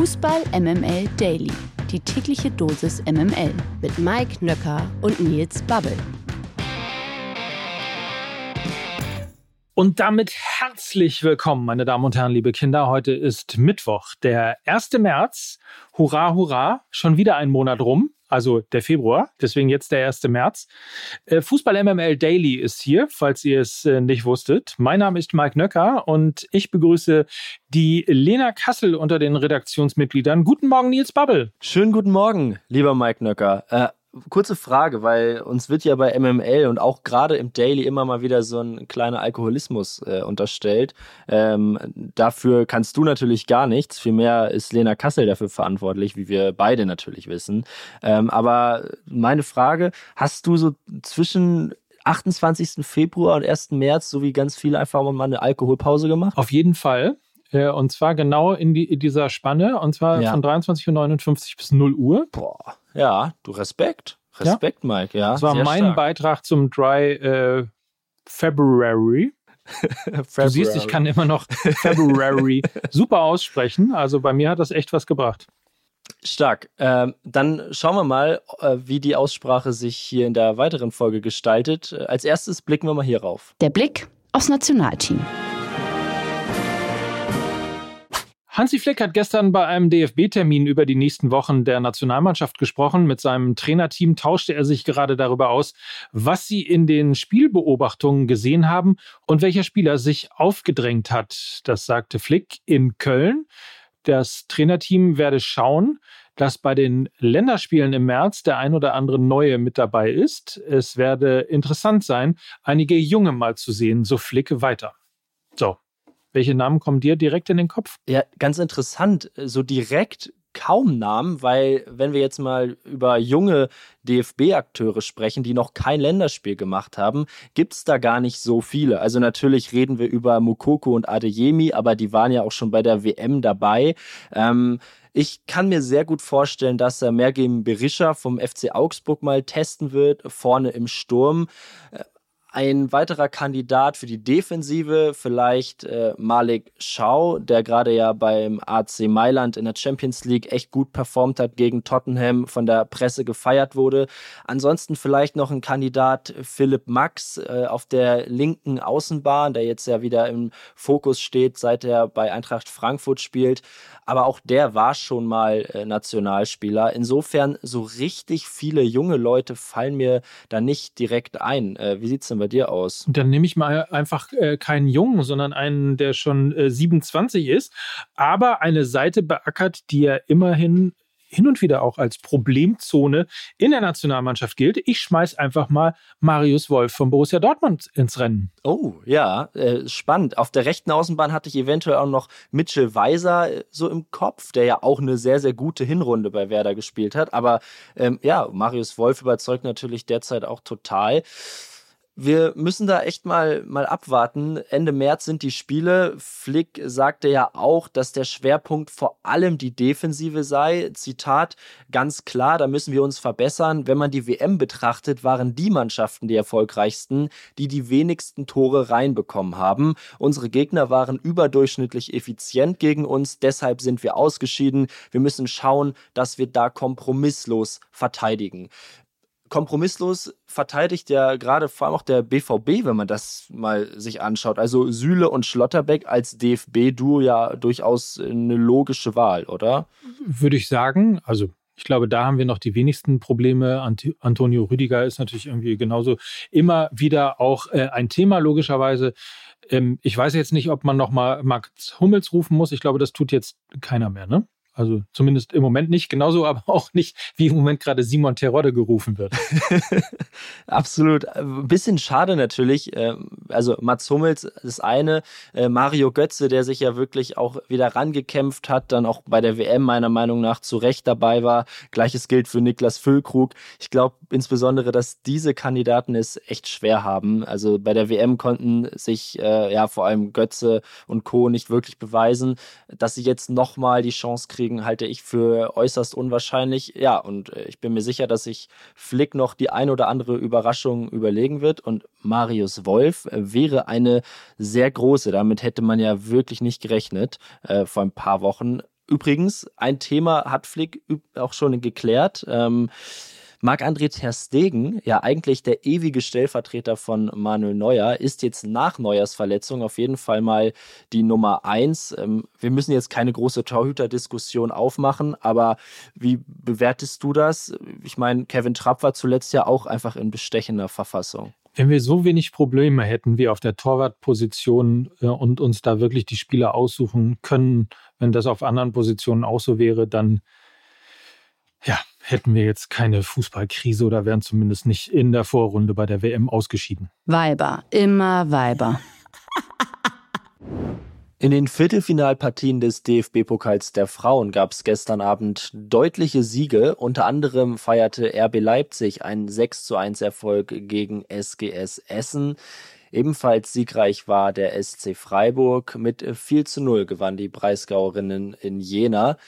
Fußball MML Daily. Die tägliche Dosis MML mit Mike Nöcker und Nils Babbel. Und damit herzlich willkommen, meine Damen und Herren, liebe Kinder. Heute ist Mittwoch, der 1. März. Hurra, hurra, schon wieder ein Monat rum also der Februar, deswegen jetzt der 1. März. Äh, Fußball MML Daily ist hier, falls ihr es äh, nicht wusstet. Mein Name ist Mike Nöcker und ich begrüße die Lena Kassel unter den Redaktionsmitgliedern. Guten Morgen, Nils Babbel. Schönen guten Morgen, lieber Mike Nöcker. Äh, kurze Frage, weil uns wird ja bei MML und auch gerade im Daily immer mal wieder so ein kleiner Alkoholismus äh, unterstellt. Ähm, dafür kannst du natürlich gar nichts. Vielmehr ist Lena Kassel dafür verantwortlich, wie wir beide natürlich wissen. Ähm, aber meine Frage, hast du so zwischen 28. Februar und 1. März, so wie ganz viele, einfach mal eine Alkoholpause gemacht? Auf jeden Fall. Äh, und zwar genau in, die, in dieser Spanne, und zwar ja. von 23.59 Uhr bis 0 Uhr. Boah, ja, du Respekt. Respekt, ja. Mike, ja. Das war mein stark. Beitrag zum Dry äh, February. du siehst, ich kann immer noch February super aussprechen. Also bei mir hat das echt was gebracht. Stark. Ähm, dann schauen wir mal, äh, wie die Aussprache sich hier in der weiteren Folge gestaltet. Als erstes blicken wir mal hier rauf. Der Blick aufs Nationalteam. Hansi Flick hat gestern bei einem DFB-Termin über die nächsten Wochen der Nationalmannschaft gesprochen. Mit seinem Trainerteam tauschte er sich gerade darüber aus, was sie in den Spielbeobachtungen gesehen haben und welcher Spieler sich aufgedrängt hat. Das sagte Flick in Köln. Das Trainerteam werde schauen, dass bei den Länderspielen im März der ein oder andere Neue mit dabei ist. Es werde interessant sein, einige Junge mal zu sehen, so Flick weiter. So, welche Namen kommen dir direkt in den Kopf? Ja, ganz interessant. So direkt kaum Namen, weil wenn wir jetzt mal über junge DFB-Akteure sprechen, die noch kein Länderspiel gemacht haben, gibt es da gar nicht so viele. Also natürlich reden wir über Mukoko und Adeyemi, aber die waren ja auch schon bei der WM dabei. Ähm, ich kann mir sehr gut vorstellen, dass er Mergim Berisha vom FC Augsburg mal testen wird, vorne im Sturm. Ein weiterer Kandidat für die Defensive, vielleicht äh, Malik Schau, der gerade ja beim AC Mailand in der Champions League echt gut performt hat gegen Tottenham, von der Presse gefeiert wurde. Ansonsten vielleicht noch ein Kandidat Philipp Max äh, auf der linken Außenbahn, der jetzt ja wieder im Fokus steht, seit er bei Eintracht Frankfurt spielt aber auch der war schon mal äh, Nationalspieler. Insofern so richtig viele junge Leute fallen mir da nicht direkt ein. Äh, wie sieht es denn bei dir aus? Dann nehme ich mal einfach äh, keinen Jungen, sondern einen, der schon 27 äh, ist, aber eine Seite beackert, die er immerhin hin und wieder auch als Problemzone in der Nationalmannschaft gilt. Ich schmeiß einfach mal Marius Wolf von Borussia Dortmund ins Rennen. Oh, ja, äh, spannend. Auf der rechten Außenbahn hatte ich eventuell auch noch Mitchell Weiser äh, so im Kopf, der ja auch eine sehr, sehr gute Hinrunde bei Werder gespielt hat. Aber ähm, ja, Marius Wolf überzeugt natürlich derzeit auch total wir müssen da echt mal, mal abwarten. Ende März sind die Spiele. Flick sagte ja auch, dass der Schwerpunkt vor allem die Defensive sei. Zitat, ganz klar, da müssen wir uns verbessern. Wenn man die WM betrachtet, waren die Mannschaften die erfolgreichsten, die die wenigsten Tore reinbekommen haben. Unsere Gegner waren überdurchschnittlich effizient gegen uns, deshalb sind wir ausgeschieden. Wir müssen schauen, dass wir da kompromisslos verteidigen kompromisslos verteidigt ja gerade vor allem auch der BVB, wenn man das mal sich anschaut. Also Süle und Schlotterbeck als DFB-Duo ja durchaus eine logische Wahl, oder? Würde ich sagen. Also ich glaube, da haben wir noch die wenigsten Probleme. Antonio Rüdiger ist natürlich irgendwie genauso immer wieder auch äh, ein Thema, logischerweise. Ähm, ich weiß jetzt nicht, ob man nochmal Max Hummels rufen muss. Ich glaube, das tut jetzt keiner mehr, ne? Also zumindest im Moment nicht, genauso aber auch nicht, wie im Moment gerade Simon Terodde gerufen wird. Absolut. Ein bisschen schade natürlich. Ähm, also Mats Hummels das eine, äh, Mario Götze, der sich ja wirklich auch wieder rangekämpft hat, dann auch bei der WM meiner Meinung nach zu Recht dabei war. Gleiches gilt für Niklas Füllkrug. Ich glaube insbesondere, dass diese Kandidaten es echt schwer haben. Also bei der WM konnten sich äh, ja vor allem Götze und Co. nicht wirklich beweisen, dass sie jetzt nochmal die Chance kriegen, Deswegen halte ich für äußerst unwahrscheinlich. Ja, und äh, ich bin mir sicher, dass sich Flick noch die ein oder andere Überraschung überlegen wird. Und Marius Wolf äh, wäre eine sehr große. Damit hätte man ja wirklich nicht gerechnet äh, vor ein paar Wochen übrigens, ein Thema hat Flick auch schon geklärt. Ähm, Marc-André Ter Stegen, ja eigentlich der ewige Stellvertreter von Manuel Neuer, ist jetzt nach Neuers Verletzung auf jeden Fall mal die Nummer eins. Ähm, wir müssen jetzt keine große Torhüter-Diskussion aufmachen, aber wie bewertest du das? Ich meine, Kevin Trapp war zuletzt ja auch einfach in bestechender Verfassung. Wenn wir so wenig Probleme hätten wie auf der Torwartposition äh, und uns da wirklich die Spieler aussuchen können, wenn das auf anderen Positionen auch so wäre, dann ja, hätten wir jetzt keine Fußballkrise oder wären zumindest nicht in der Vorrunde bei der WM ausgeschieden. Weiber, immer Weiber. In den Viertelfinalpartien des DFB-Pokals der Frauen gab es gestern Abend deutliche Siege. Unter anderem feierte RB Leipzig einen 6 zu 1 Erfolg gegen SGS Essen. Ebenfalls siegreich war der SC Freiburg. Mit 4 zu 0 gewann die Breisgauerinnen in Jena.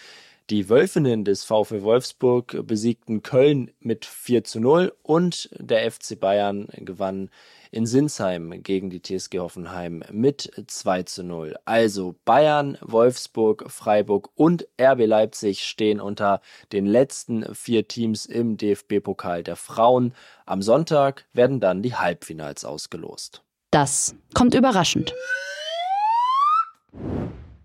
Die Wölfinnen des VfL Wolfsburg besiegten Köln mit 4 zu 0 und der FC Bayern gewann in Sinsheim gegen die TSG Hoffenheim mit 2 zu 0. Also Bayern, Wolfsburg, Freiburg und RB Leipzig stehen unter den letzten vier Teams im DFB-Pokal der Frauen. Am Sonntag werden dann die Halbfinals ausgelost. Das kommt überraschend.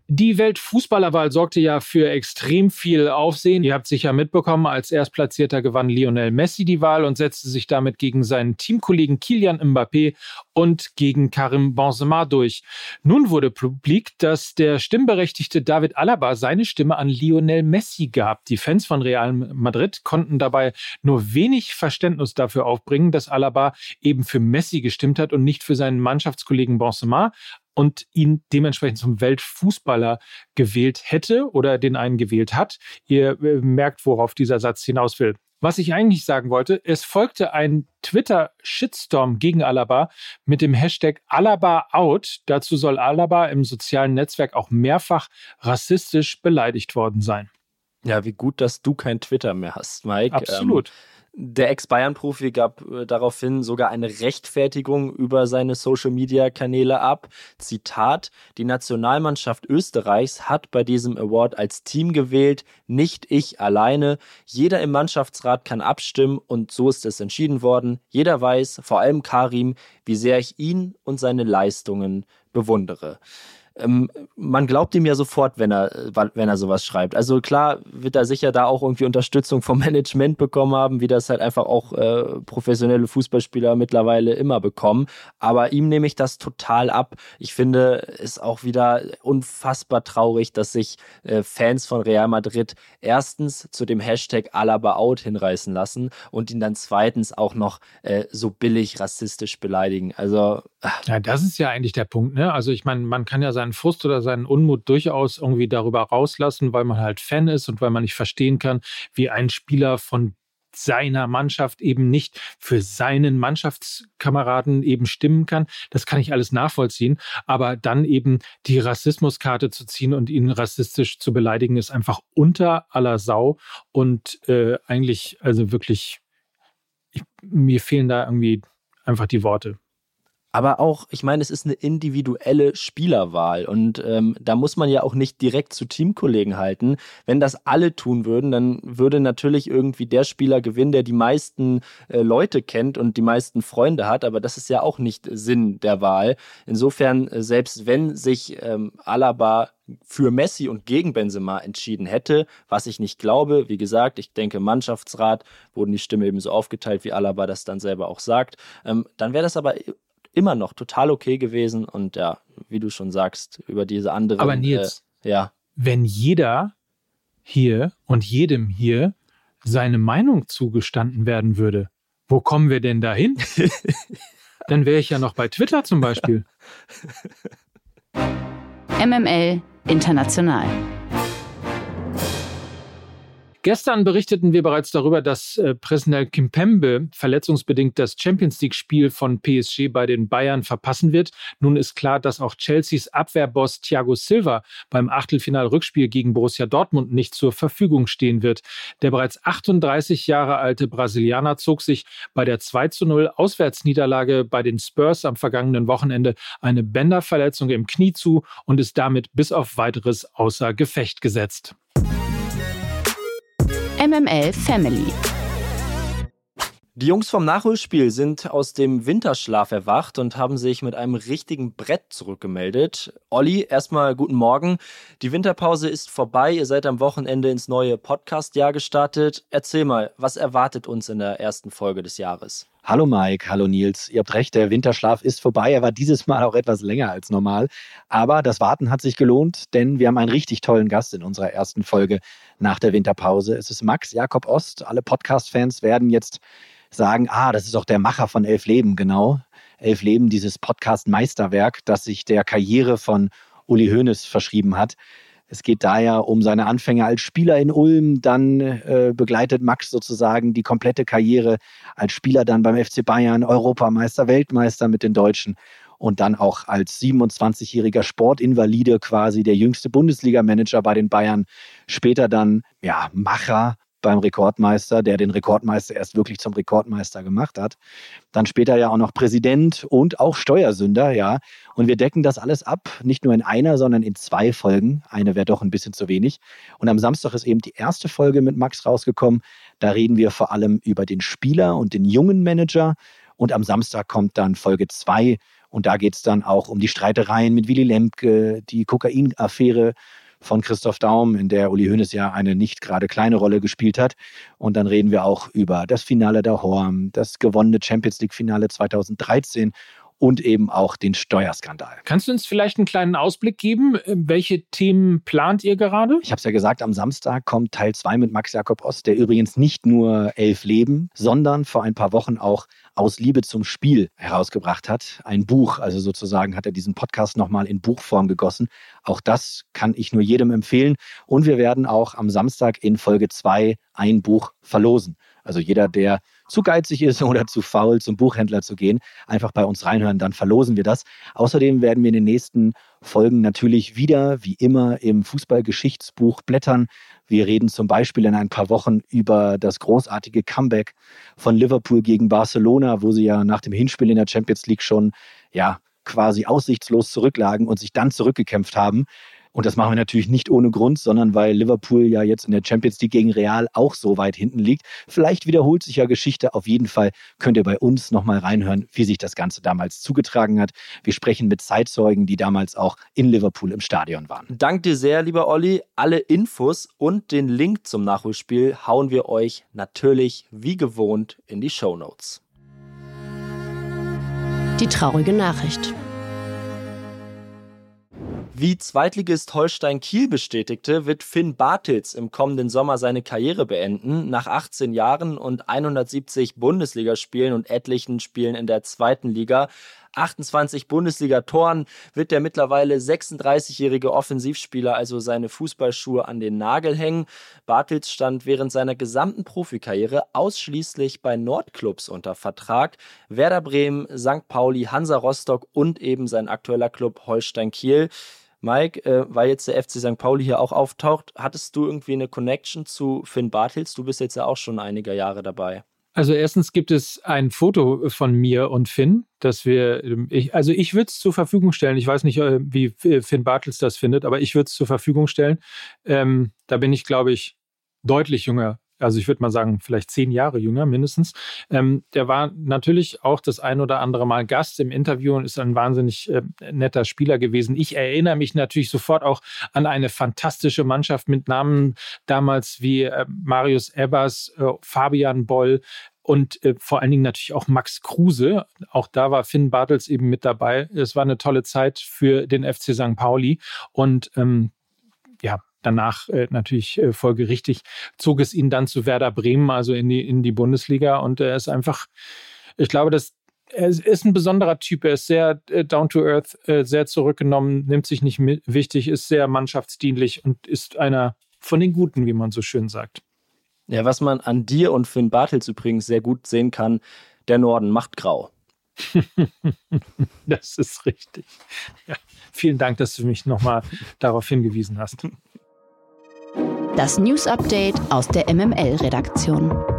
Die Weltfußballerwahl sorgte ja für extrem viel Aufsehen. Ihr habt sicher mitbekommen, als Erstplatzierter gewann Lionel Messi die Wahl und setzte sich damit gegen seinen Teamkollegen Kilian Mbappé und gegen Karim Benzema durch. Nun wurde publik, dass der stimmberechtigte David Alaba seine Stimme an Lionel Messi gab. Die Fans von Real Madrid konnten dabei nur wenig Verständnis dafür aufbringen, dass Alaba eben für Messi gestimmt hat und nicht für seinen Mannschaftskollegen Benzema und ihn dementsprechend zum Weltfußballer gewählt hätte oder den einen gewählt hat. Ihr äh, merkt, worauf dieser Satz hinaus will. Was ich eigentlich sagen wollte, es folgte ein Twitter-Shitstorm gegen Alaba mit dem Hashtag Alaba out. Dazu soll Alaba im sozialen Netzwerk auch mehrfach rassistisch beleidigt worden sein. Ja, wie gut, dass du kein Twitter mehr hast, Mike. Absolut. Ähm, der Ex-Bayern-Profi gab äh, daraufhin sogar eine Rechtfertigung über seine Social-Media-Kanäle ab. Zitat, die Nationalmannschaft Österreichs hat bei diesem Award als Team gewählt, nicht ich alleine. Jeder im Mannschaftsrat kann abstimmen und so ist es entschieden worden. Jeder weiß, vor allem Karim, wie sehr ich ihn und seine Leistungen bewundere ähm, man glaubt ihm ja sofort, wenn er, wenn er sowas schreibt. Also klar wird er sicher da auch irgendwie Unterstützung vom Management bekommen haben, wie das halt einfach auch äh, professionelle Fußballspieler mittlerweile immer bekommen. Aber ihm nehme ich das total ab. Ich finde es auch wieder unfassbar traurig, dass sich äh, Fans von Real Madrid erstens zu dem Hashtag Alaba out hinreißen lassen und ihn dann zweitens auch noch äh, so billig rassistisch beleidigen. Also ja, das ist ja eigentlich der Punkt. Ne? Also ich meine, man kann ja seinen Frust oder seinen Unmut durchaus irgendwie darüber rauslassen, weil man halt Fan ist und weil man nicht verstehen kann, wie ein Spieler von seiner Mannschaft eben nicht für seinen Mannschaftskameraden eben stimmen kann. Das kann ich alles nachvollziehen. Aber dann eben die Rassismuskarte zu ziehen und ihn rassistisch zu beleidigen, ist einfach unter aller Sau und äh, eigentlich, also wirklich, ich, mir fehlen da irgendwie einfach die Worte. Aber auch, ich meine, es ist eine individuelle Spielerwahl und ähm, da muss man ja auch nicht direkt zu Teamkollegen halten. Wenn das alle tun würden, dann würde natürlich irgendwie der Spieler gewinnen, der die meisten äh, Leute kennt und die meisten Freunde hat. Aber das ist ja auch nicht Sinn der Wahl. Insofern, äh, selbst wenn sich ähm, Alaba für Messi und gegen Benzema entschieden hätte, was ich nicht glaube. Wie gesagt, ich denke, Mannschaftsrat wurden die Stimme eben so aufgeteilt, wie Alaba das dann selber auch sagt. Ähm, dann wäre das aber immer noch total okay gewesen und ja, wie du schon sagst, über diese anderen. Aber Nils, äh, ja. wenn jeder hier und jedem hier seine Meinung zugestanden werden würde, wo kommen wir denn dahin? Dann wäre ich ja noch bei Twitter zum Beispiel. MML International. Gestern berichteten wir bereits darüber, dass äh, Presnel Kimpembe verletzungsbedingt das Champions League-Spiel von PSG bei den Bayern verpassen wird. Nun ist klar, dass auch Chelseas Abwehrboss Thiago Silva beim Achtelfinal-Rückspiel gegen Borussia Dortmund nicht zur Verfügung stehen wird. Der bereits 38 Jahre alte Brasilianer zog sich bei der 2 zu 0 Auswärtsniederlage bei den Spurs am vergangenen Wochenende eine Bänderverletzung im Knie zu und ist damit bis auf weiteres außer Gefecht gesetzt. MML Family. Die Jungs vom Nachholspiel sind aus dem Winterschlaf erwacht und haben sich mit einem richtigen Brett zurückgemeldet. Olli, erstmal guten Morgen. Die Winterpause ist vorbei. Ihr seid am Wochenende ins neue Podcast-Jahr gestartet. Erzähl mal, was erwartet uns in der ersten Folge des Jahres? Hallo Mike, hallo Nils. Ihr habt recht, der Winterschlaf ist vorbei. Er war dieses Mal auch etwas länger als normal. Aber das Warten hat sich gelohnt, denn wir haben einen richtig tollen Gast in unserer ersten Folge nach der Winterpause. Es ist Max Jakob Ost. Alle Podcast-Fans werden jetzt sagen, ah, das ist auch der Macher von Elf Leben, genau. Elf Leben, dieses Podcast-Meisterwerk, das sich der Karriere von Uli Hoeneß verschrieben hat. Es geht da ja um seine Anfänge als Spieler in Ulm. Dann äh, begleitet Max sozusagen die komplette Karriere als Spieler dann beim FC Bayern, Europameister, Weltmeister mit den Deutschen und dann auch als 27-jähriger Sportinvalide quasi der jüngste Bundesliga-Manager bei den Bayern. Später dann ja Macher beim Rekordmeister, der den Rekordmeister erst wirklich zum Rekordmeister gemacht hat. Dann später ja auch noch Präsident und auch Steuersünder, ja. Und wir decken das alles ab, nicht nur in einer, sondern in zwei Folgen. Eine wäre doch ein bisschen zu wenig. Und am Samstag ist eben die erste Folge mit Max rausgekommen. Da reden wir vor allem über den Spieler und den jungen Manager. Und am Samstag kommt dann Folge zwei. Und da geht es dann auch um die Streitereien mit Willy Lemke, die Kokainaffäre von Christoph Daum, in der Uli Hoeneß ja eine nicht gerade kleine Rolle gespielt hat. Und dann reden wir auch über das Finale der Horm, das gewonnene Champions League Finale 2013 und eben auch den Steuerskandal. Kannst du uns vielleicht einen kleinen Ausblick geben? Welche Themen plant ihr gerade? Ich habe es ja gesagt, am Samstag kommt Teil 2 mit Max Jakob Ost, der übrigens nicht nur elf Leben, sondern vor ein paar Wochen auch aus Liebe zum Spiel herausgebracht hat. Ein Buch, also sozusagen hat er diesen Podcast nochmal in Buchform gegossen. Auch das kann ich nur jedem empfehlen. Und wir werden auch am Samstag in Folge 2 ein Buch verlosen. Also jeder, der zu geizig ist oder zu faul, zum Buchhändler zu gehen, einfach bei uns reinhören, dann verlosen wir das. Außerdem werden wir in den nächsten Folgen natürlich wieder, wie immer, im Fußballgeschichtsbuch blättern. Wir reden zum Beispiel in ein paar Wochen über das großartige Comeback von Liverpool gegen Barcelona, wo sie ja nach dem Hinspiel in der Champions League schon ja quasi aussichtslos zurücklagen und sich dann zurückgekämpft haben. Und das machen wir natürlich nicht ohne Grund, sondern weil Liverpool ja jetzt in der Champions League gegen Real auch so weit hinten liegt. Vielleicht wiederholt sich ja Geschichte. Auf jeden Fall könnt ihr bei uns nochmal reinhören, wie sich das Ganze damals zugetragen hat. Wir sprechen mit Zeitzeugen, die damals auch in Liverpool im Stadion waren. Dank dir sehr, lieber Olli. Alle Infos und den Link zum Nachholspiel hauen wir euch natürlich wie gewohnt in die Show Notes. Die traurige Nachricht. Wie Zweitligist Holstein Kiel bestätigte, wird Finn Bartels im kommenden Sommer seine Karriere beenden. Nach 18 Jahren und 170 Bundesligaspielen und etlichen Spielen in der zweiten Liga 28 Bundesliga-Toren wird der mittlerweile 36-jährige Offensivspieler also seine Fußballschuhe an den Nagel hängen. Bartels stand während seiner gesamten Profikarriere ausschließlich bei Nordclubs unter Vertrag. Werder Bremen, St. Pauli, Hansa Rostock und eben sein aktueller Club Holstein Kiel. Mike, äh, weil jetzt der FC St. Pauli hier auch auftaucht, hattest du irgendwie eine Connection zu Finn Bartels? Du bist jetzt ja auch schon einige Jahre dabei. Also erstens gibt es ein Foto von mir und Finn, dass wir, ich, also ich würde es zur Verfügung stellen. Ich weiß nicht, äh, wie Finn Bartels das findet, aber ich würde es zur Verfügung stellen. Ähm, da bin ich, glaube ich, deutlich jünger also ich würde mal sagen, vielleicht zehn Jahre jünger mindestens. Ähm, der war natürlich auch das ein oder andere Mal Gast im Interview und ist ein wahnsinnig äh, netter Spieler gewesen. Ich erinnere mich natürlich sofort auch an eine fantastische Mannschaft mit Namen damals wie äh, Marius Ebers, äh, Fabian Boll, und äh, vor allen Dingen natürlich auch Max Kruse. Auch da war Finn Bartels eben mit dabei. Es war eine tolle Zeit für den FC St. Pauli und ähm, danach äh, natürlich äh, folgerichtig zog es ihn dann zu Werder Bremen, also in die, in die Bundesliga. Und er ist einfach, ich glaube, dass er ist ein besonderer Typ. Er ist sehr äh, down to earth, äh, sehr zurückgenommen, nimmt sich nicht wichtig, ist sehr mannschaftsdienlich und ist einer von den Guten, wie man so schön sagt. Ja, was man an dir und Finn Bartels übrigens sehr gut sehen kann, der Norden macht grau. das ist richtig. Ja, vielen Dank, dass du mich nochmal darauf hingewiesen hast. Das News Update aus der MML-Redaktion.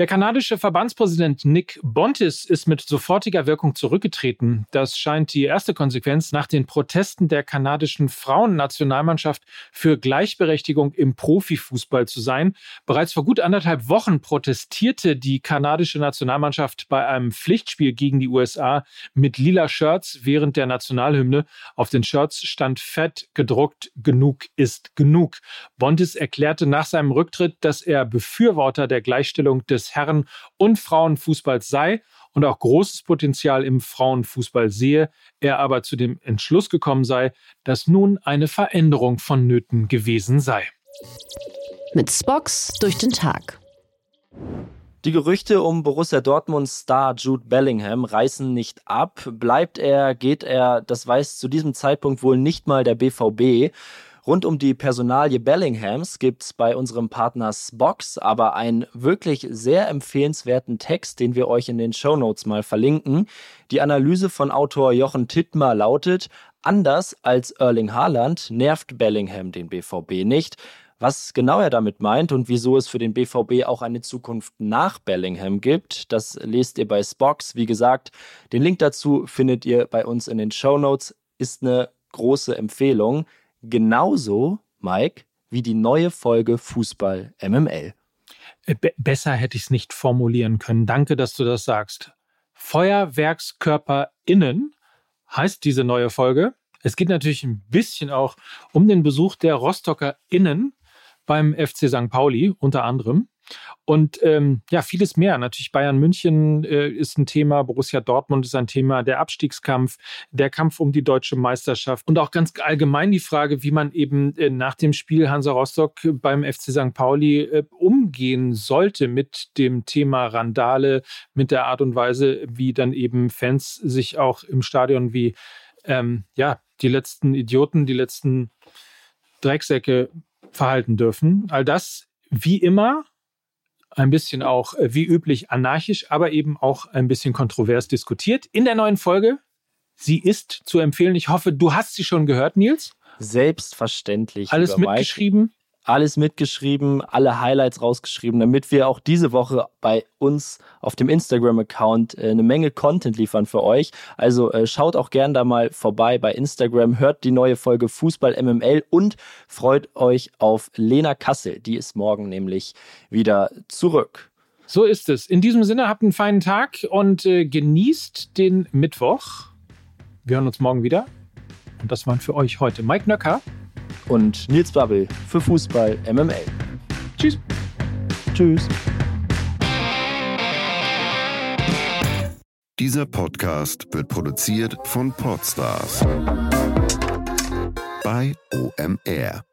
Der kanadische Verbandspräsident Nick Bontis ist mit sofortiger Wirkung zurückgetreten. Das scheint die erste Konsequenz nach den Protesten der kanadischen Frauennationalmannschaft für Gleichberechtigung im Profifußball zu sein. Bereits vor gut anderthalb Wochen protestierte die kanadische Nationalmannschaft bei einem Pflichtspiel gegen die USA mit lila Shirts während der Nationalhymne. Auf den Shirts stand fett gedruckt, genug ist genug. Bontis erklärte nach seinem Rücktritt, dass er Befürworter der Gleichstellung des Herren- und Frauenfußballs sei und auch großes Potenzial im Frauenfußball sehe, er aber zu dem Entschluss gekommen sei, dass nun eine Veränderung vonnöten gewesen sei. Mit Spox durch den Tag. Die Gerüchte um Borussia Dortmunds Star Jude Bellingham reißen nicht ab. Bleibt er, geht er, das weiß zu diesem Zeitpunkt wohl nicht mal der BVB. Rund um die Personalie Bellinghams gibt es bei unserem Partner Spox aber einen wirklich sehr empfehlenswerten Text, den wir euch in den Show Notes mal verlinken. Die Analyse von Autor Jochen Tittmer lautet, anders als Erling Haaland nervt Bellingham den BVB nicht. Was genau er damit meint und wieso es für den BVB auch eine Zukunft nach Bellingham gibt, das lest ihr bei Spox. Wie gesagt, den Link dazu findet ihr bei uns in den Show Notes. Ist eine große Empfehlung. Genauso, Mike, wie die neue Folge Fußball MML. Äh, be besser hätte ich es nicht formulieren können. Danke, dass du das sagst. FeuerwerkskörperInnen heißt diese neue Folge. Es geht natürlich ein bisschen auch um den Besuch der RostockerInnen beim FC St. Pauli unter anderem. Und ähm, ja, vieles mehr. Natürlich Bayern München äh, ist ein Thema, Borussia Dortmund ist ein Thema, der Abstiegskampf, der Kampf um die deutsche Meisterschaft und auch ganz allgemein die Frage, wie man eben äh, nach dem Spiel Hansa Rostock beim FC St. Pauli äh, umgehen sollte mit dem Thema Randale, mit der Art und Weise, wie dann eben Fans sich auch im Stadion wie ähm, ja, die letzten Idioten, die letzten Drecksäcke verhalten dürfen. All das wie immer ein bisschen auch äh, wie üblich anarchisch, aber eben auch ein bisschen kontrovers diskutiert. In der neuen Folge, sie ist zu empfehlen. Ich hoffe, du hast sie schon gehört, Nils. Selbstverständlich. Alles mitgeschrieben. Alles mitgeschrieben, alle Highlights rausgeschrieben, damit wir auch diese Woche bei uns auf dem Instagram-Account äh, eine Menge Content liefern für euch. Also äh, schaut auch gern da mal vorbei bei Instagram, hört die neue Folge Fußball MML und freut euch auf Lena Kassel. Die ist morgen nämlich wieder zurück. So ist es. In diesem Sinne, habt einen feinen Tag und äh, genießt den Mittwoch. Wir hören uns morgen wieder. Und das waren für euch heute Mike Nöcker und Nils Babbel für Fußball MML. Tschüss. Tschüss. Dieser Podcast wird produziert von Podstars bei OMR.